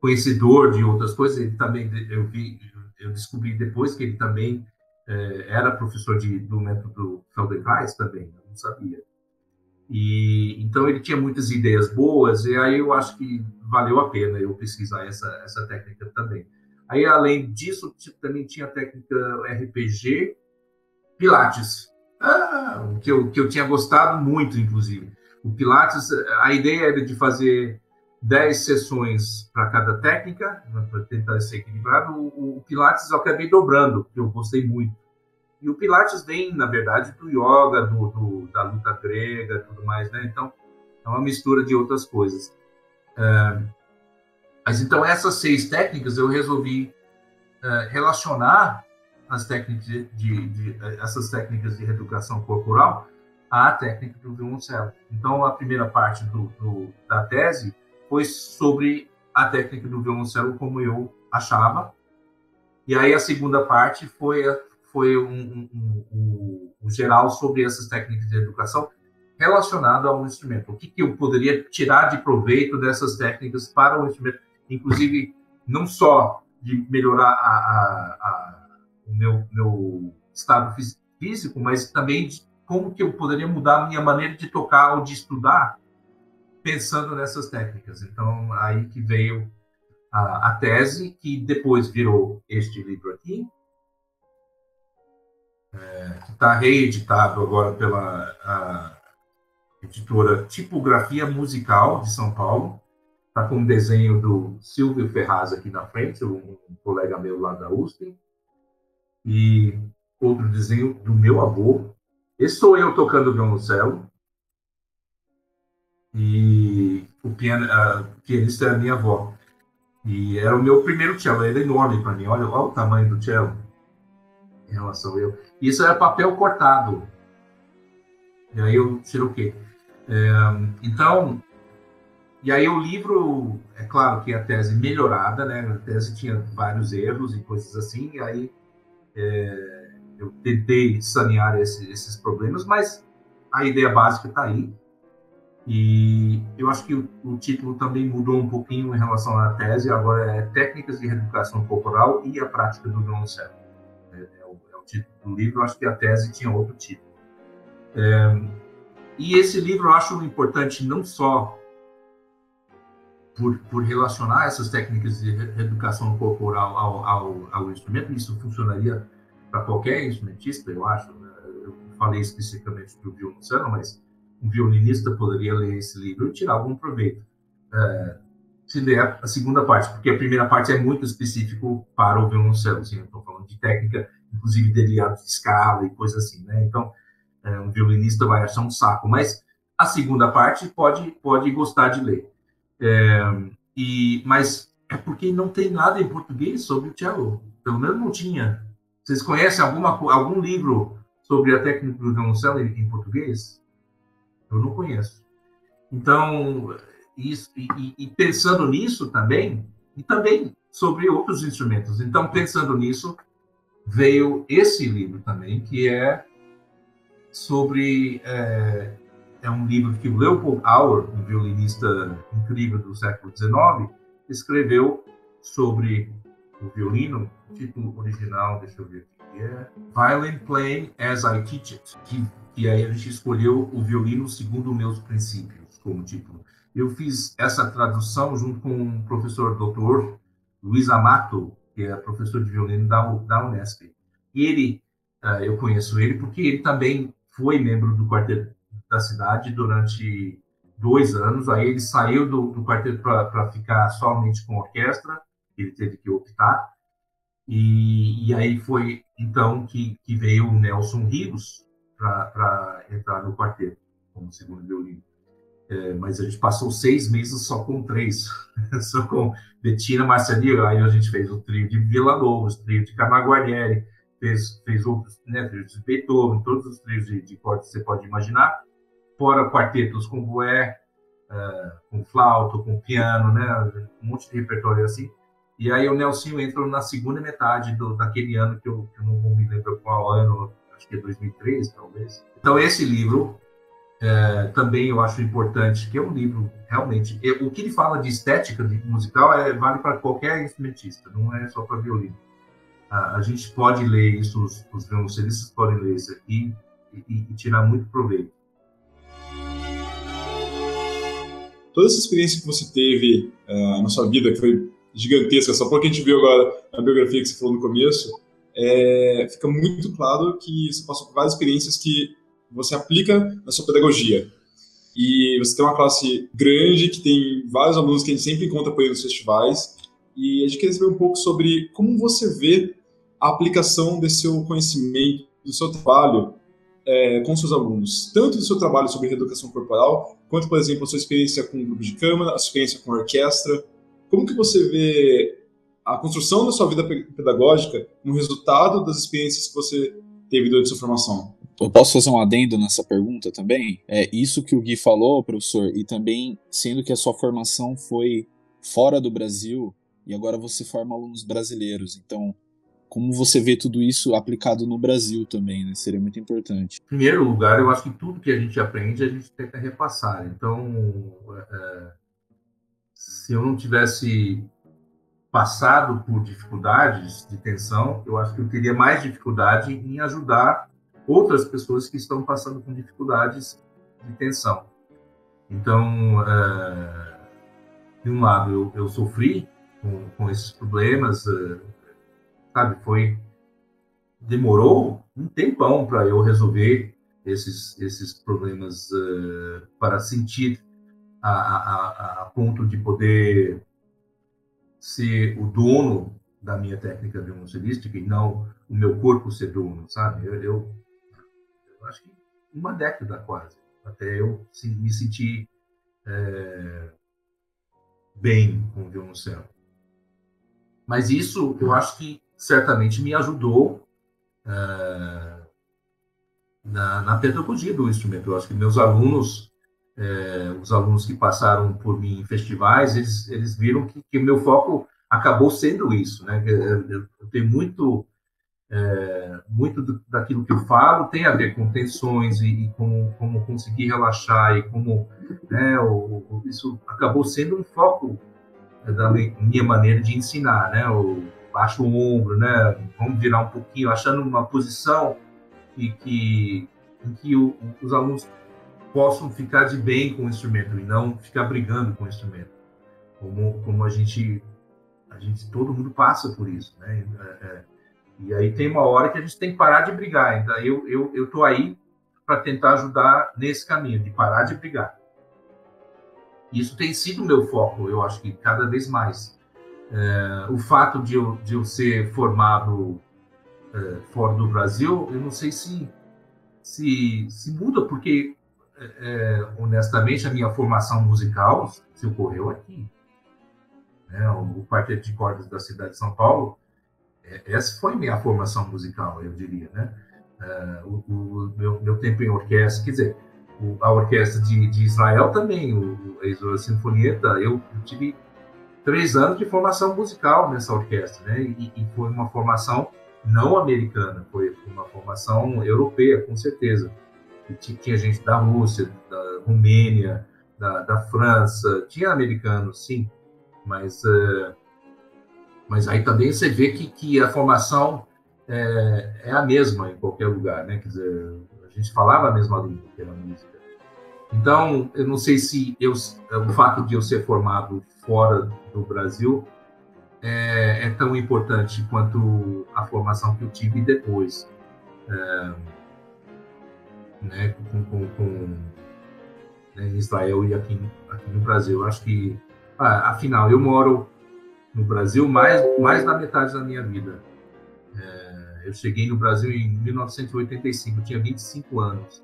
conhecedor de outras coisas. Ele também, eu vi, eu descobri depois que ele também é, era professor de, do método Feldenkrais também, eu não sabia. E então ele tinha muitas ideias boas e aí eu acho que valeu a pena eu pesquisar essa essa técnica também. Aí além disso também tinha a técnica RPG Pilates, ah, que eu que eu tinha gostado muito inclusive. O Pilates, a ideia era de fazer 10 sessões para cada técnica, né, para tentar ser equilibrado. O, o Pilates eu acabei dobrando, que eu gostei muito. E o Pilates vem, na verdade, do yoga, do, do, da luta grega, tudo mais, né? Então, é uma mistura de outras coisas. É, mas então, essas seis técnicas eu resolvi é, relacionar as técnicas de, de, de, essas técnicas de reeducação corporal à técnica do violoncelo. Então, a primeira parte do, do, da tese foi sobre a técnica do violoncelo como eu achava, e aí a segunda parte foi foi um, um, um, um, geral sobre essas técnicas de educação relacionado ao instrumento. O que, que eu poderia tirar de proveito dessas técnicas para o instrumento, inclusive não só de melhorar a, a, a, o meu, meu estado físico, mas também de como que eu poderia mudar a minha maneira de tocar ou de estudar pensando nessas técnicas. Então, aí que veio a, a tese, que depois virou este livro aqui, é, que está reeditado agora pela editora Tipografia Musical de São Paulo. Está com um desenho do Silvio Ferraz aqui na frente, um, um colega meu lá da USP. E outro desenho do meu avô. Esse sou eu tocando violoncelo. E o piano, a pianista é a minha avó. E era o meu primeiro cello, ele é enorme para mim. Olha, olha o tamanho do cello em relação a eu. Isso era papel cortado. E aí eu tiro o quê? É, então, e aí o livro, é claro que a tese melhorada, né? A tese tinha vários erros e coisas assim, e aí é, eu tentei sanear esse, esses problemas, mas a ideia básica está aí. E eu acho que o, o, título também mudou um pouquinho em relação à tese, agora é Técnicas de Reeducação Corporal e a Prática do Violoncelo título do livro, acho que a tese tinha outro título. É, e esse livro eu acho importante não só por, por relacionar essas técnicas de reeducação corporal ao, ao, ao instrumento, isso funcionaria para qualquer instrumentista, eu acho. Né? Eu falei especificamente do violoncelo, mas um violinista poderia ler esse livro e tirar algum proveito. É, se ler a segunda parte, porque a primeira parte é muito específico para o violoncelo, assim, eu estou falando de técnica inclusive dedilhado de escala e coisa assim, né? Então, é, um violinista vai achar um saco, mas a segunda parte pode pode gostar de ler. É, e mas é porque não tem nada em português sobre o cello. Pelo menos não tinha. Vocês conhecem alguma algum livro sobre a técnica do violoncelo em, em português? Eu não conheço. Então, isso, e, e, pensando nisso também, e também sobre outros instrumentos. Então, pensando nisso, veio esse livro também, que é sobre. É, é um livro que o Leopold Auer, um violinista incrível do século XIX, escreveu sobre o violino, o título original, deixa eu ver aqui, é Violin Playing as I Teach It, que, e aí a gente escolheu o violino segundo meus princípios como título. Eu fiz essa tradução junto com o professor doutor Luiz Amato, que é professor de violino da, da Unesp. E ele, uh, eu conheço ele porque ele também foi membro do quarteto da cidade durante dois anos. Aí ele saiu do, do quarteto para ficar somente com orquestra, ele teve que optar. E, e aí foi então que, que veio o Nelson Rios para entrar no quarteto como segundo violino. É, mas a gente passou seis meses só com três, só com Betina Marcelinho, aí a gente fez o trio de Vila Lobos, trio de Camaguarnieri, fez, fez outros, né, trios de Beethoven, todos os trios de, de corte que você pode imaginar, fora quartetos com bué, uh, com flauta, com piano, né, um monte de repertório assim. E aí o Nelson entrou na segunda metade do, daquele ano, que eu, que eu não me lembro qual ano, acho que é 2013, talvez. Então esse livro é, também eu acho importante, que é um livro realmente. O que ele fala de estética de musical é, vale para qualquer instrumentista, não é só para violino. A, a, gente pode ler isso, os, os violoncelistas podem ler isso aqui e, e, tirar muito proveito. Toda essa experiência que você teve uh, na sua vida, que foi gigantesca, só porque a gente viu agora a biografia que você falou no começo, é, fica muito claro que você passou por várias experiências que você aplica na sua pedagogia. E você tem uma classe grande que tem vários alunos que a gente sempre encontra por aí nos festivais. E a gente queria saber um pouco sobre como você vê a aplicação desse seu conhecimento, do seu trabalho é, com seus alunos, tanto do seu trabalho sobre reeducação corporal, quanto, por exemplo, a sua experiência com o grupo de câmara, a sua experiência com a orquestra. Como que você vê a construção da sua vida pedagógica como resultado das experiências que você teve durante a sua formação? Eu posso fazer um adendo nessa pergunta também? É isso que o Gui falou, professor, e também sendo que a sua formação foi fora do Brasil e agora você forma alunos brasileiros. Então, como você vê tudo isso aplicado no Brasil também, né? Seria muito importante. Em primeiro lugar, eu acho que tudo que a gente aprende, a gente tenta repassar. Então, é, se eu não tivesse passado por dificuldades de tensão, eu acho que eu teria mais dificuldade em ajudar outras pessoas que estão passando com dificuldades de tensão. Então, é, de um lado, eu, eu sofri com, com, esses problemas, é, sabe? Foi demorou um tempão para eu resolver esses esses problemas é, para sentir a, a, a, ponto de poder ser o dono da minha técnica violoncelística e não o meu corpo ser dono, sabe? Eu, eu acho que uma década quase, até eu me sentir é, bem com o violoncelo. Mas isso eu acho que certamente me ajudou é, na, na, pedagogia do instrumento. Eu acho que meus alunos, é, os alunos que passaram por mim em festivais, eles, eles viram que, meu foco acabou sendo isso. Né? Eu, eu tenho muito é, muito do, daquilo que eu falo tem a ver com tensões e, e como, como conseguir relaxar e como né, o, o, isso acabou sendo um foco da minha maneira de ensinar, né? O baixo o ombro, né? Vamos virar um pouquinho, achando uma posição e que, em que o, os alunos possam ficar de bem com o instrumento e não ficar brigando com o instrumento, como, como a gente a gente todo mundo passa por isso, né? É, é e aí tem uma hora que a gente tem que parar de brigar. Então eu eu eu tô aí para tentar ajudar nesse caminho de parar de brigar. Isso tem sido o meu foco, eu acho que cada vez mais. É, o fato de eu, de eu ser formado é, fora do Brasil, eu não sei se se, se muda, porque é, é honestamente a minha formação musical se ocorreu aqui. Né? O, quarteto de cordas da cidade de São Paulo é, essa foi minha formação musical, eu diria, né? Uh, o, o meu, meu, tempo em orquestra, quer dizer, o, a orquestra de, de, Israel também, o, a Sinfonieta, eu, eu, tive três anos de formação musical nessa orquestra, né? E, e foi uma formação não americana, foi uma formação europeia, com certeza. E tinha gente da Rússia, da Romênia, da, da França, tinha americanos, sim, mas uh, Mas aí também você vê que, que a formação é, é, a mesma em qualquer lugar, né? Quer dizer, a gente falava a mesma língua era música. Então, eu não sei se eu, o fato de eu ser formado fora do Brasil é, é tão importante quanto a formação que eu tive depois, é, né? Com, com, com né, Israel e aqui, aqui no Brasil. Acho que, ah, afinal, eu moro no Brasil mais, mais da metade da minha vida. É, eu cheguei no Brasil em 1985, eu tinha 25 anos.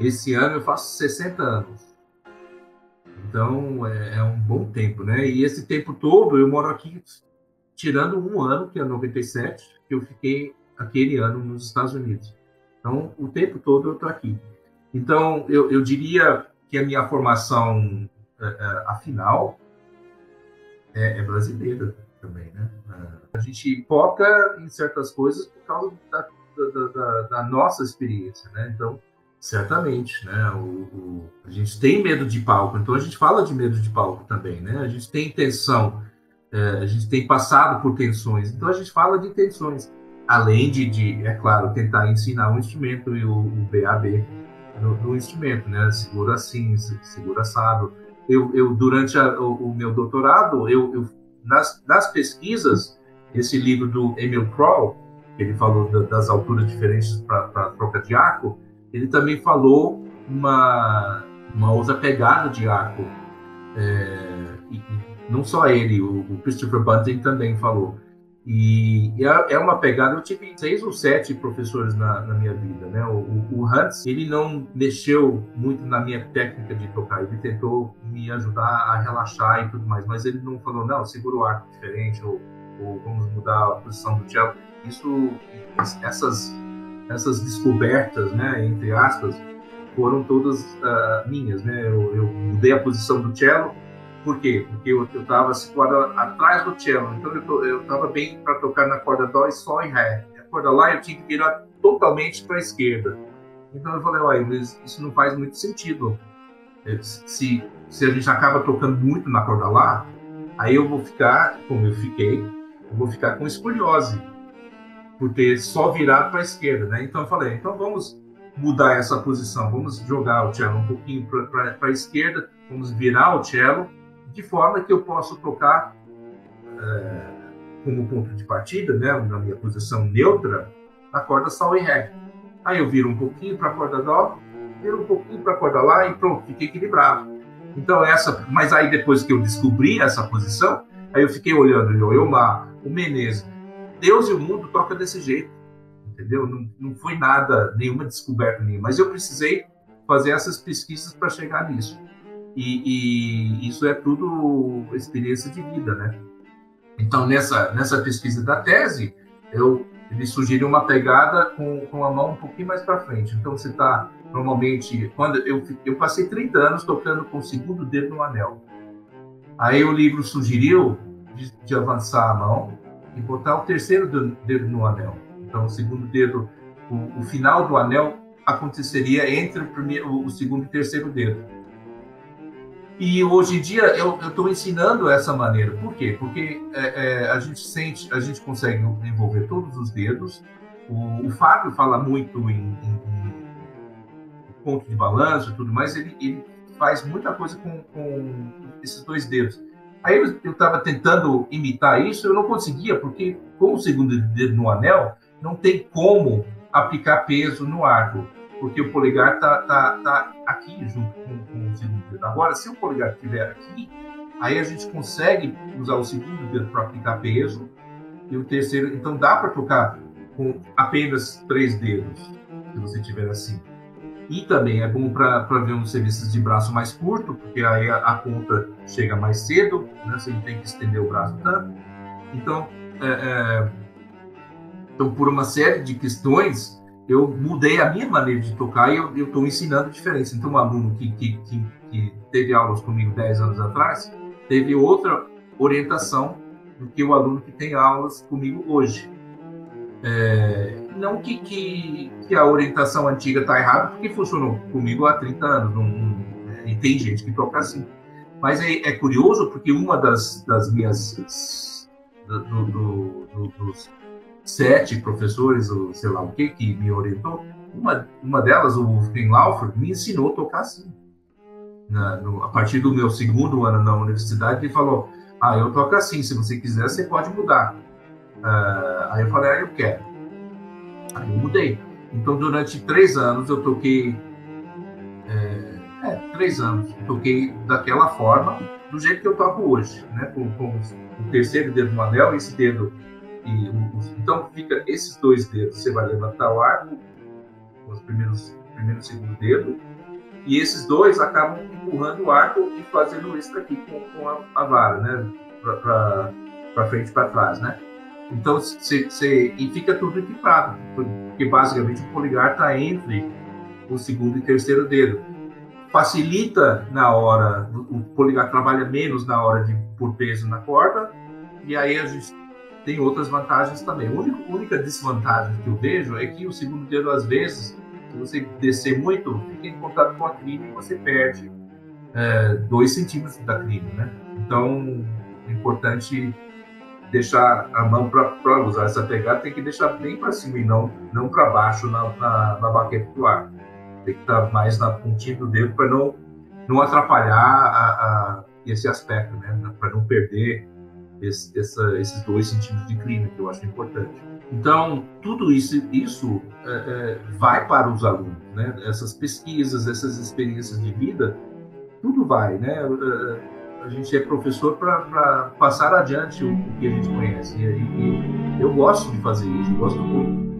Esse ano eu faço 60 anos. Então é, é, um bom tempo, né? E esse tempo todo eu moro aqui, tirando um ano, que é 97, que eu fiquei aquele ano nos Estados Unidos. Então o tempo todo eu estou aqui. Então eu, eu diria que a minha formação, é, é, afinal, é, é brasileira também, né? A gente foca em certas coisas por causa da, da, da, da nossa experiência, né? Então, certamente, né? O, o, a gente tem medo de palco, então a gente fala de medo de palco também, né? A gente tem tensão, é, a gente tem passado por tensões, então a gente fala de tensões, além de, de é claro, tentar ensinar um instrumento e o, o BAB no, no, instrumento, né? Segura assim, segura assado, eu, eu durante a, o, o, meu doutorado, eu, eu nas, nas, pesquisas, esse livro do Emil Kroll, ele falou da, das alturas diferentes para troca de arco, ele também falou uma, uma outra pegada de arco. É, e, não só ele, o, o Christopher Bunting também falou. E é, uma pegada, eu tive seis ou sete professores na, na minha vida, né? O, o, Hans, ele não mexeu muito na minha técnica de tocar, ele tentou me ajudar a relaxar e tudo mais, mas ele não falou, não, segura o arco diferente, ou, ou vamos mudar a posição do cello. Isso, essas, essas descobertas, né, entre aspas, foram todas uh, minhas, né? Eu, eu mudei a posição do cello, por quê? Porque eu estava situado atrás do cello, então eu estava bem para tocar na corda dó e sol e ré. A corda lá eu tinha que virar totalmente para a esquerda. Então eu falei, olha, isso não faz muito sentido. Se, se a gente acaba tocando muito na corda lá, aí eu vou ficar, como eu fiquei, eu vou ficar com escoliose, por ter só virado para a esquerda, né? Então eu falei, então vamos mudar essa posição, vamos jogar o cello um pouquinho para a esquerda, vamos virar o cello de forma que eu possa tocar é, como ponto de partida, né, na minha posição neutra, a corda Sol e Ré. Aí eu viro um pouquinho para a corda Dó, viro um pouquinho para a corda Lá e pronto, fiquei equilibrado. Então essa, mas aí depois que eu descobri essa posição, aí eu fiquei olhando o Elmar, o Menezes, Deus e o mundo toca desse jeito, entendeu? Não, não foi nada, nenhuma descoberta minha, mas eu precisei fazer essas pesquisas para chegar nisso. E, e, isso é tudo experiência de vida, né? Então, nessa, nessa pesquisa da tese, eu, ele sugeriu uma pegada com, com a mão um pouquinho mais para frente. Então, você está, normalmente, quando eu, eu passei 30 anos tocando com o segundo dedo no anel. Aí o livro sugeriu de, de avançar a mão e botar o terceiro dedo no anel. Então, o segundo dedo, o, o final do anel aconteceria entre o, primeiro, o segundo e terceiro dedo. E hoje em dia eu estou ensinando essa maneira. Por quê? Porque é, é, a gente sente, a gente consegue envolver todos os dedos. O, o Fábio fala muito em, em, em, ponto de balanço e tudo mais. Ele, ele faz muita coisa com, com, esses dois dedos. Aí eu estava tentando imitar isso, eu não conseguia, porque com o segundo dedo no anel, não tem como aplicar peso no arco porque o polegar está tá, tá aqui junto com, com, o segundo dedo. Agora, se o polegar estiver aqui, aí a gente consegue usar o segundo dedo para aplicar peso e o terceiro. Então dá para tocar com apenas três dedos, se você tiver assim. E também é bom para ver uns serviços de braço mais curto, porque aí a, a ponta chega mais cedo, né? você não tem que estender o braço tanto. Então, é, é, então por uma série de questões, eu mudei a minha maneira de tocar e eu estou ensinando diferença. Então, um aluno que, que, que, que, teve aulas comigo 10 anos atrás teve outra orientação do que o aluno que tem aulas comigo hoje. É, não que, que, que, a orientação antiga está errada, porque funcionou comigo há 30 anos, não, não, e tem gente que toca assim. Mas é, é curioso porque uma das, das minhas do, do, do, dos sete professores, ou sei lá o que, que me orientou, uma, uma delas, o Wolfgang Laufer, me ensinou a tocar assim. Na, no, a partir do meu segundo ano na universidade, ele falou: Ah, eu toco assim, se você quiser, você pode mudar. Uh, aí eu falei: Ah, eu quero. Aí eu mudei. Então, durante três anos, eu toquei. É, é, três anos. Toquei daquela forma, do jeito que eu toco hoje, né? Com, com o terceiro dedo no anel, esse dedo. E então, fica esses dois dedos. Você vai levantar o arco, os primeiros, primeiro e segundo dedo, e esses dois acabam empurrando o arco e fazendo isso aqui com, com a, a, vara, né? Para frente e para trás, né? Então, cê, cê, e fica tudo equipado, porque basicamente o polegar está entre o segundo e terceiro dedo. Facilita na hora, o polegar trabalha menos na hora de pôr peso na corda, e aí a gente tem outras vantagens também. A única, única desvantagem que eu vejo é que o segundo dedo, às vezes, se você descer muito, fica em contato com a crina e você perde é, dois centímetros da crina, né? Então, é importante deixar a mão para usar essa pegada, tem que deixar bem para cima e não, não para baixo na, na, na, baqueta do ar. Tem que estar tá mais na pontinha do dedo para não, não atrapalhar a, a, esse aspecto, né? Para não perder esse, essa, esses dois centímetros de clima, que eu acho importante. Então, tudo isso, isso é, é, vai para os alunos, né? Essas pesquisas, essas experiências de vida, tudo vai, né? É, a gente é professor para passar adiante o, que a gente conhece. E, e eu gosto de fazer isso, gosto muito.